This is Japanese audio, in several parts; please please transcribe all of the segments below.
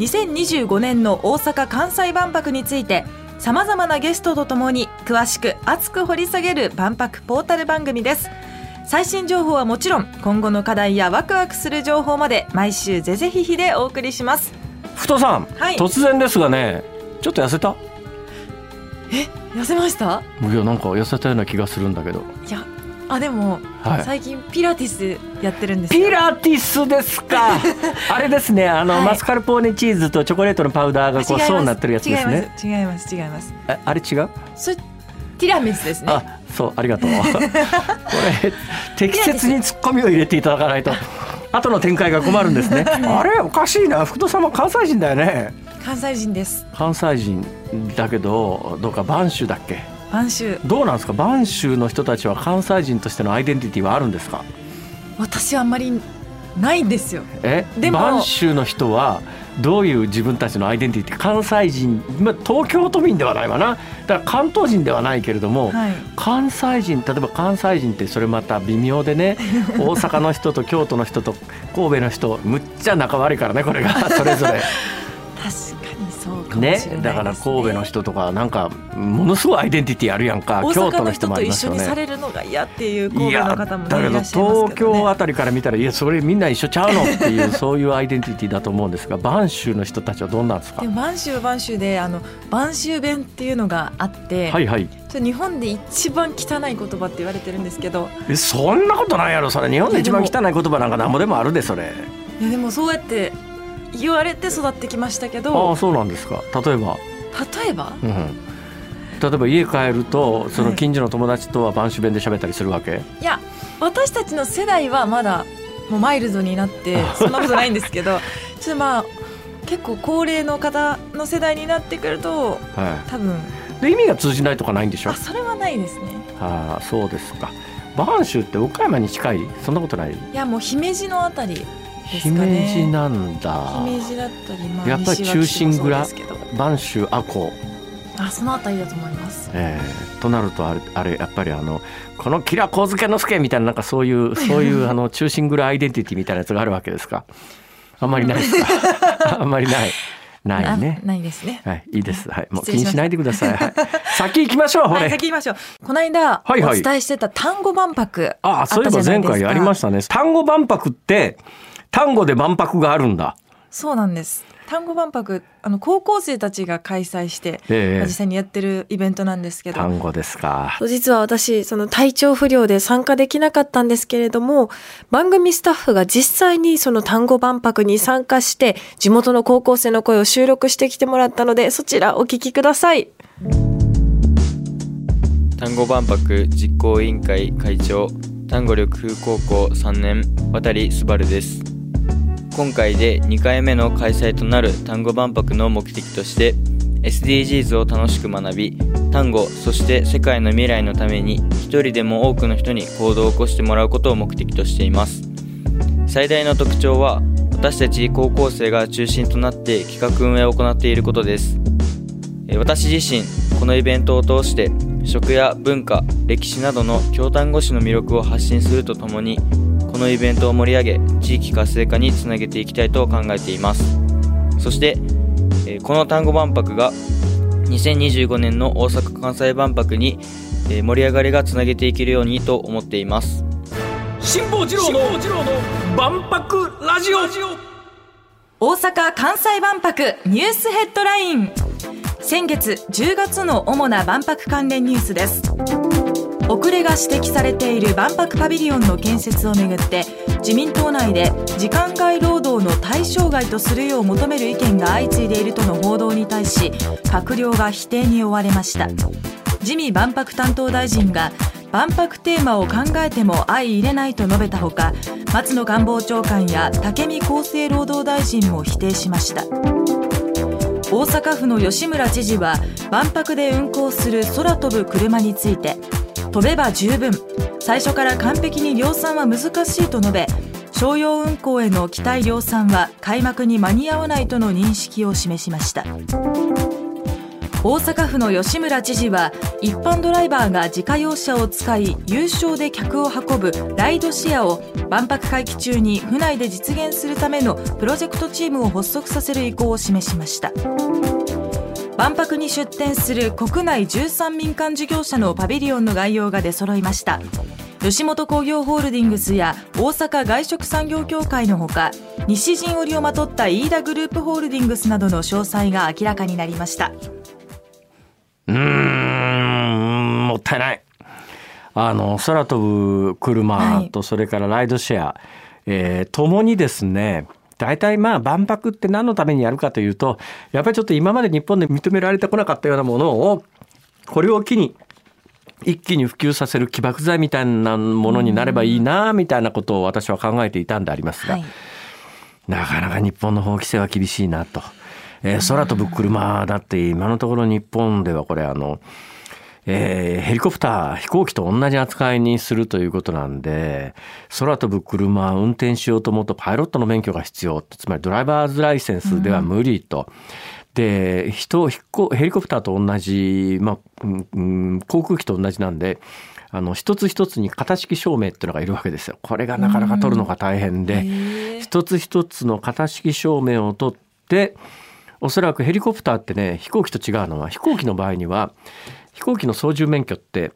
2025年の大阪・関西万博についてさまざまなゲストとともに詳しく熱く掘り下げる万博ポータル番組です。最新情報はもちろん今後の課題やワクワクする情報まで毎週ぜぜひひでお送りします。太さん、はい。突然ですがねちょっと痩せた？痩せました？いやなんか痩せたような気がするんだけど。いやあでも、はい。最近ピラティスやってるんですよ。ピラティスですか？あれですねあの、はい。マスカルポーネチーズとチョコレートのパウダーがこう層になってるやつですね。違います。違います。ああれ違う？それティラミスですね。あそうありがとう。これ適切にツッコミを入れていただかないと。後の展開が困るんですね。あれおかしいな。福戸さんも関西人だよね。関西人です。関西人だけどどうか播州だっけ？晩秋。どうなんですか？播州の人たちは関西人としてのアイデンティティはあるんですか？私はあんまりないんですよ。え？でも播州の人はどういう自分たちのアイデンティティ？関西人、まあ、東京都民ではないわな。だから関東人ではないけれども、はい。関西人例えば関西人ってそれまた微妙でね 大阪の人と京都の人と神戸の人むっちゃ仲悪いからねこれが。それぞれ。ね。ねだから神戸の人とかなんかものすごいアイデンティティあるやんか大京都の人阪の人と一緒にさね。れるのが嫌っていうい神戸やの方もだけどねいらっしゃいます東けどね。京あたりから見たらいやそれみんな一緒ちゃうのっていうそういうアイデンティティだと思うんですが播州の人たちはどんなんですか？でも晩秋は晩秋であの晩秋弁っていうのがあって、はいはい。日本で一番汚い言葉って言われてるんですけど。えそんなことないやろそれ。日本で一番汚い言葉なんかなんぼでもあるでそれ。いやでもそうやって言われて育ってきましたけあどあそうなんですか。例えば、例えば？うん、例えば家帰るとそのはい。近所の友達とは播州弁で喋ったりするわけ、いや私たちの世代はまだもうマイルドになってそんなことないんですけど ちょっとまあ結構高齢の方の世代になってくるとは多分。い、で意味が通じないとかないんでしょ？あそれはないですね。ああそうですか。播州って岡山に近い？そんなことない？いやもう姫路のあたりですか姫ね路なんだ。姫路だったり、まあ、やっぱり中心蔵播州赤穂あそのあたりだと思います。えーとなるとあれあれやっぱりあのこのキラー上野之助みたいななんかそういう そういうあの中心蔵アイデンティティみたいなやつがあるわけですか？あんまりないですか？あんまりない。ないね。あないですね。はいいいです。はいもう気にしないでください、はい、先行きましょう はい先行きましょう。この間はいはい。お伝えしてた単語万博ああそういえば前回やりましたたね。単語万博って単語で万博があるんだ。そうなんです。単語万博あの高校生たちが開催して、ええ。まあ実際にやってるイベントなんですけど。単語ですか。実は私、その体調不良で参加できなかったんですけれども、番組スタッフが実際にその単語万博に参加して、地元の高校生の声を収録してきてもらったので、そちらお聞きください。単語万博実行委員会会長単語力風高校3年渡すばるです今回で2回目の開催となる単語万博の目的として SDGs を楽しく学び単語そして世界の未来のために一人でも多くの人に行動を起こしてもらうことを目的としています。最大の特徴は私たち高校生が中心となって企画運営を行っていることです。私自身このイベントを通して食や文化歴史などの京丹後市の魅力を発信するとともにのイベントを盛り上げ地域活性化につなげていきたいと考えています。そして、えーこの単語万博が2025年の大阪・関西万博に、えー盛り上がりがつなげていけるようにと思っています。辛坊治郎の万博ラジオ。大阪・関西万博ニュースヘッドライン。先月10月の主な万博関連ニュースです遅れが指摘されている万博パビリオンの建設をめぐって自民党内で時間外労働の対象外とするよう求める意見が相次いでいるとの報道に対し閣僚が否定に追われました。自見万博担当大臣が万博テーマを考えても相入れないと述べたほか松野官房長官や武見厚生労働大臣も否定しました。大阪府の吉村知事は万博で運行する空飛ぶ車について飛べば十分。最初から完璧に量産は難しいと述べ商用運行への期待量産は開幕に間に合わないとの認識を示しました。大阪府の吉村知事は一般ドライバーが自家用車を使い有償で客を運ぶライドシェアを万博会期中に府内で実現するためのプロジェクトチームを発足させる意向を示しました。万博に出展する国内13民間事業者のパビリオンの概要が出揃いました。吉本興業ホールディングスや大阪外食産業協会のほか西陣織をまとった飯田グループホールディングスなどの詳細が明らかになりました。うーんもったいない。あの空飛ぶ車とそれからライドシェア、はい、えー、ともにですね大体まあ万博って何のためにやるかというとやっぱりちょっと今まで日本で認められてこなかったようなものをこれを機に一気に普及させる起爆剤みたいなものになればいいなみたいなことを私は考えていたんでありますが、はい、なかなか日本の法規制は厳しいなと。えー、空飛ぶ車だって今のところ日本ではこれあの、えー、ヘリコプター飛行機と同じ扱いにするということなんで空飛ぶ車運転しようと思うとパイロットの免許が必要つまりドライバーズライセンスでは無理と。で人ヘリコプターと同じ、まあうん、航空機と同じなんであの一つ一つに型式証明っていうのがいるわけですよ。これがなかなか取るのが大変で、一つ一つの型式証明を取っておそらくヘリコプターってね飛行機と違うのは飛行機の場合には飛行機の操縦免許って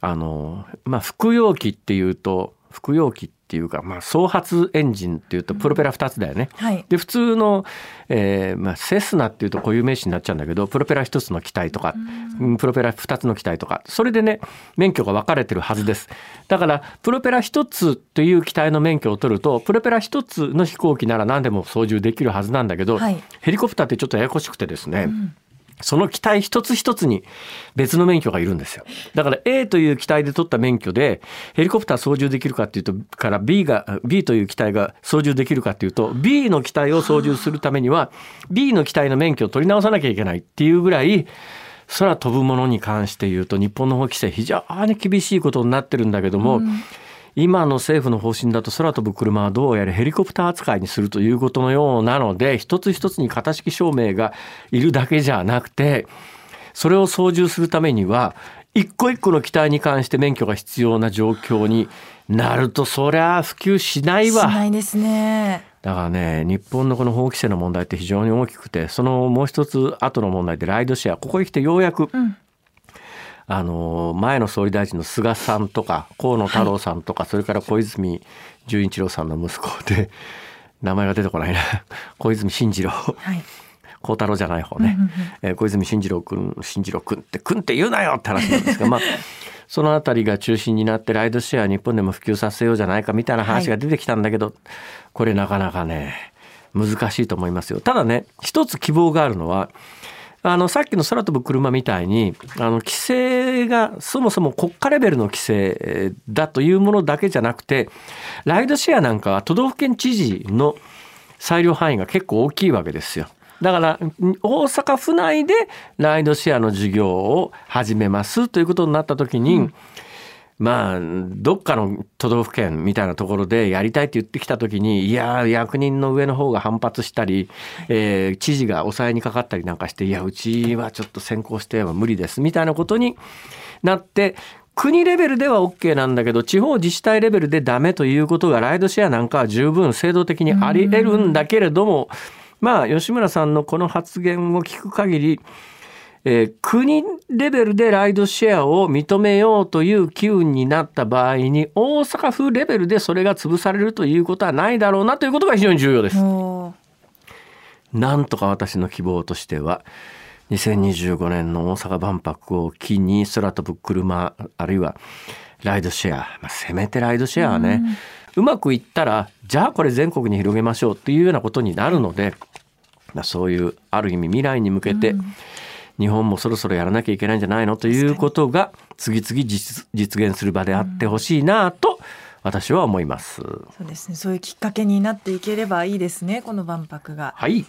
あのまあ服用機っていうと服用機っていうか、まあ、総発エンジンっていうとプロペラ2つだよね。はい、で普通の、えーまあ、セスナっていうと固有名詞になっちゃうんだけどプロペラ1つの機体とか、プロペラ2つの機体とかそれでね免許が分かれてるはずです。だからプロペラ1つという機体の免許を取るとプロペラ1つの飛行機なら何でも操縦できるはずなんだけど、はい、ヘリコプターってちょっとややこしくてですね、うんその機体一つ一つに別の免許がいるんですよ。だから A という機体で取った免許でヘリコプター操縦できるかっていうとから B が B という機体が操縦できるかっていうと B の機体を操縦するためには B の機体の免許を取り直さなきゃいけないっていうぐらい空飛ぶものに関して言うと日本の法規制非常に厳しいことになってるんだけども、うん今の政府の方針だと空飛ぶ車はどうやらヘリコプター扱いにするということのようなので一つ一つに型式証明がいるだけじゃなくてそれを操縦するためには一個一個の機体に関して免許が必要な状況になるとそりゃ普及しないわ。しないですね。だからね日本のこの法規制の問題って非常に大きくてそのもう一つ後の問題でライドシェアここへ来てようやく、うんあの前の総理大臣の菅さんとか河野太郎さんとか、はい、それから小泉純一郎さんの息子で名前が出てこないな。小泉進次郎、はい、孝太郎じゃない方ね、えー、小泉進次郎君進次郎君って君って言うなよって話なんですが まあその辺りが中心になってライドシェア日本でも普及させようじゃないかみたいな話が出てきたんだけど、はい、これなかなかね難しいと思いますよ。ただね一つ希望があるのはあのさっきの空飛ぶ車みたいにあの規制がそもそも国家レベルの規制だというものだけじゃなくてライドシェアなんかは都道府県知事の裁量範囲が結構大きいわけですよ。だから大阪府内でライドシェアの事業を始めますということになった時に、うんまあ、どっかの都道府県みたいなところでやりたいって言ってきたときに、いや、役人の上の方が反発したり、えー、知事が抑えにかかったりなんかして、いや、うちはちょっと先行しては無理ですみたいなことになって、国レベルでは OK なんだけど、地方自治体レベルでダメということが、ライドシェアなんかは十分制度的にあり得るんだけれども、まあ、吉村さんのこの発言を聞く限り、えー、国レベルでライドシェアを認めようという機運になった場合に大阪府レベルでそれが潰されるということはないだろうなということが非常に重要です。なんとか私の希望としては2025年の大阪万博を機に空飛ぶ車あるいはライドシェア、まあ、せめてライドシェアはね、うまくいったらじゃあこれ全国に広げましょうっていうようなことになるので、まあ、そういうある意味未来に向けて、うん日本もそろそろやらなきゃいけないんじゃないの？ということが次々実現する場であってほしいなと私は思います。そうですね。そういうきっかけになっていければいいですね。この万博が。はい。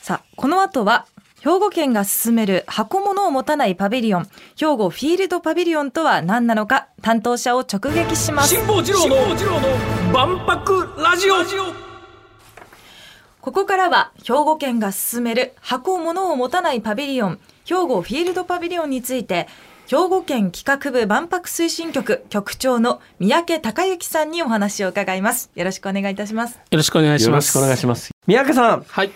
さあ、この後は兵庫県が進める箱物を持たないパビリオン兵庫フィールドパビリオンとは何なのか担当者を直撃します辛坊治郎の万博ラジオここからは兵庫県が進める箱物を持たないパビリオン兵庫フィールドパビリオンについて兵庫県企画部万博推進局局長の三宅隆之さんにお話を伺いますよろしくお願いいたしますよろしくお願いします。よろしくお願いします。三宅さん、はい。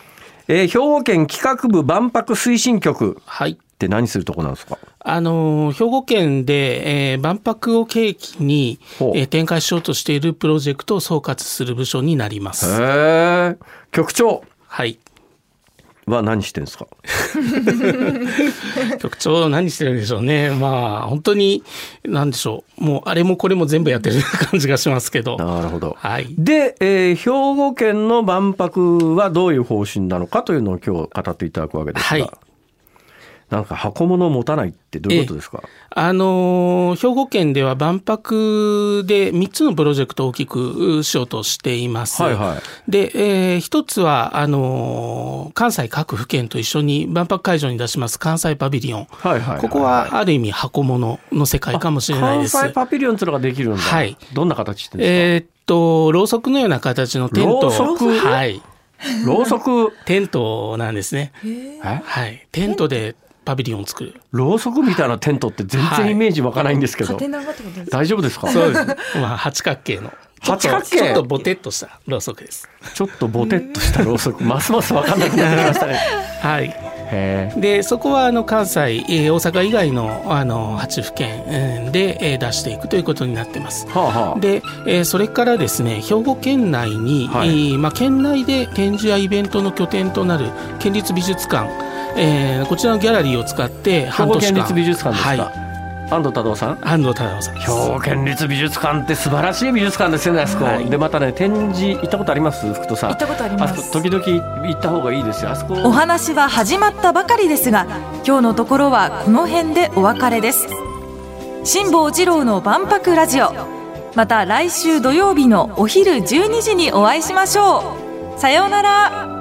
えー兵庫県企画部万博推進局はい。って何するとこなんですか？あのー兵庫県で、えー万博を契機に、えー展開しようとしているプロジェクトを総括する部署になります。局長はい。は何してんですか？局長何してるんでしょうね。まあ本当に何でしょう。もうあれもこれも全部やってる感じがしますけど。なるほど。はい。で、えー兵庫県の万博はどういう方針なのかというのを今日語っていただくわけですが、はいなんか箱物を持たないってどういうことですか？あのー兵庫県では万博で3つのプロジェクトを大きくしようとしています。はいはいで、えー一つはあのー関西各府県と一緒に万博会場に出します関西パビリオン。はいはいはいここはある意味箱物の世界かもしれないです。関西パビリオンっていうのができるんだ。はいどんな形してえーっとろうそくのような形のテントろうそく？はいか。ろうそく、テントなんですね。え？はい。テントでパビリオンを作る。ろうそくみたいなテントって全然イメージ湧かないんですけど、縦長ってことですか大丈夫ですか？そうです。まあ八角形の。八角形？ちょっとボテっとしたろうそくです。ちょっとボテっとしたろうそく、ますます分かんなくなってきましたね。はい。へえ。でそこはあの関西、えー大阪以外のあの8府県えーで、えー出していくということになってます。はあはあ。で、えーそれからですね兵庫県内に、はいえーまあ、県内で展示やイベントの拠点となる県立美術館、えーこちらのギャラリーを使って兵庫半年間。県立美術館ですか？はい。安藤太郎さん？安藤忠夫さんです。兵庫県立美術館って素晴らしい美術館ですよねあそこ、はい。でまたね展示行ったことあります？福戸さん。行ったことあります。あそこ時々行った方がいいですよ。あそこ。お話は始まったばかりですが今日のところはこの辺でお別れです。辛坊治郎の万博ラジオ。また来週土曜日のお昼12時にお会いしましょう。さようなら